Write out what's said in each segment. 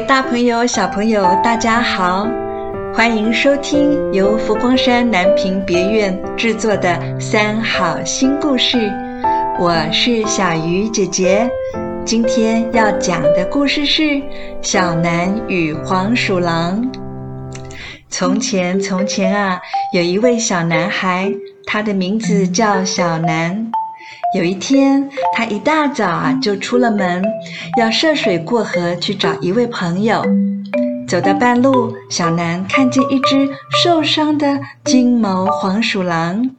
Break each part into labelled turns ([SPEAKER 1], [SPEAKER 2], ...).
[SPEAKER 1] 大朋友、小朋友，大家好！欢迎收听由佛光山南屏别院制作的《三好新故事》，我是小鱼姐姐。今天要讲的故事是《小南与黄鼠狼》。从前，从前啊，有一位小男孩，他的名字叫小南。有一天，他一大早啊就出了门，要涉水过河去找一位朋友。走到半路，小南看见一只受伤的金毛黄鼠狼。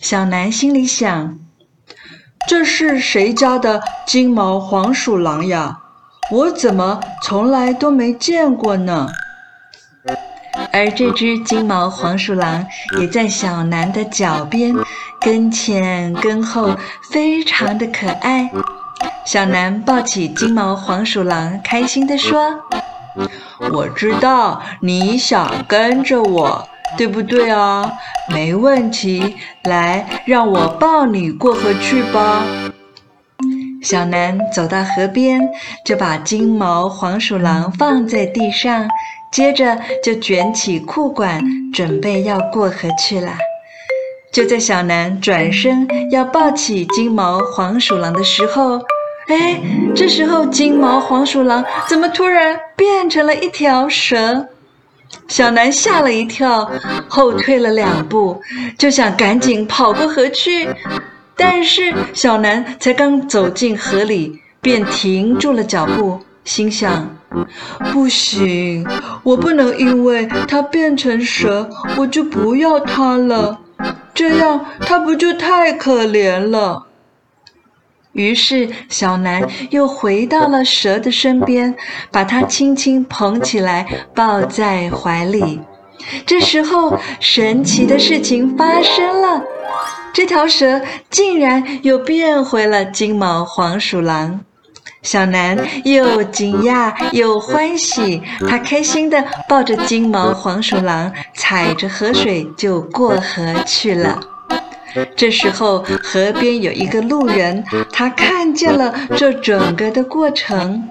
[SPEAKER 1] 小南心里想：
[SPEAKER 2] 这是谁家的金毛黄鼠狼呀？我怎么从来都没见过呢？
[SPEAKER 1] 而这只金毛黄鼠狼也在小南的脚边。跟前跟后，非常的可爱。小南抱起金毛黄鼠狼，开心地说：“
[SPEAKER 2] 我知道你想跟着我，对不对啊？没问题，来，让我抱你过河去吧。”
[SPEAKER 1] 小南走到河边，就把金毛黄鼠狼放在地上，接着就卷起裤管，准备要过河去了。就在小南转身要抱起金毛黄鼠狼的时候，哎，这时候金毛黄鼠狼怎么突然变成了一条蛇？小南吓了一跳，后退了两步，就想赶紧跑过河去。但是小南才刚走进河里，便停住了脚步，心想：
[SPEAKER 2] 不行，我不能因为它变成蛇，我就不要它了。这样，它不就太可怜了？
[SPEAKER 1] 于是，小南又回到了蛇的身边，把它轻轻捧起来，抱在怀里。这时候，神奇的事情发生了，这条蛇竟然又变回了金毛黄鼠狼。小南又惊讶又欢喜，他开心地抱着金毛黄鼠狼，踩着河水就过河去了。这时候，河边有一个路人，他看见了这整个的过程。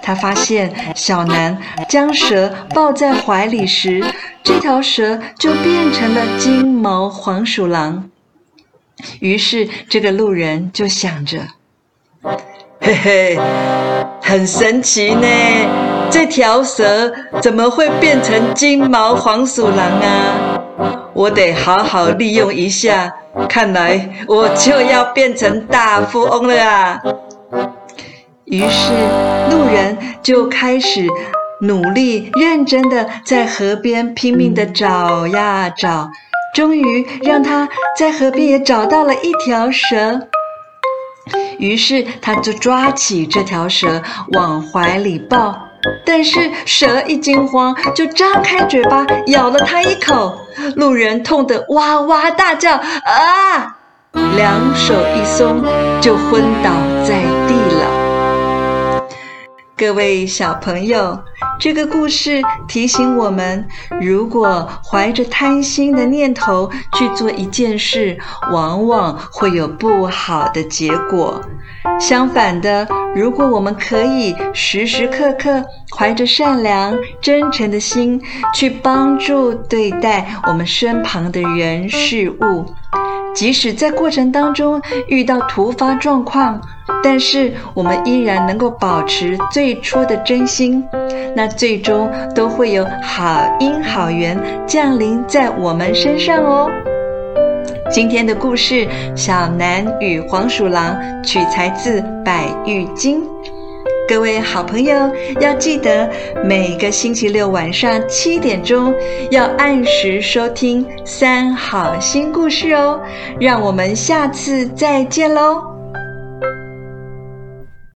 [SPEAKER 1] 他发现小南将蛇抱在怀里时，这条蛇就变成了金毛黄鼠狼。于是，这个路人就想着。
[SPEAKER 2] 嘿嘿，很神奇呢！这条蛇怎么会变成金毛黄鼠狼啊？我得好好利用一下，看来我就要变成大富翁了啊！
[SPEAKER 1] 于是路人就开始努力认真的在河边拼命的找呀找，终于让他在河边也找到了一条蛇。于是他就抓起这条蛇往怀里抱，但是蛇一惊慌就张开嘴巴咬了他一口，路人痛得哇哇大叫啊，两手一松就昏倒在地了。各位小朋友。这个故事提醒我们：如果怀着贪心的念头去做一件事，往往会有不好的结果。相反的，如果我们可以时时刻刻怀着善良、真诚的心去帮助对待我们身旁的人事物，即使在过程当中遇到突发状况，但是我们依然能够保持最初的真心，那最终都会有好因好缘降临在我们身上哦。今天的故事《小南与黄鼠狼》取材自《百喻经》，各位好朋友要记得每个星期六晚上七点钟要按时收听《三好新故事》哦。让我们下次再见喽！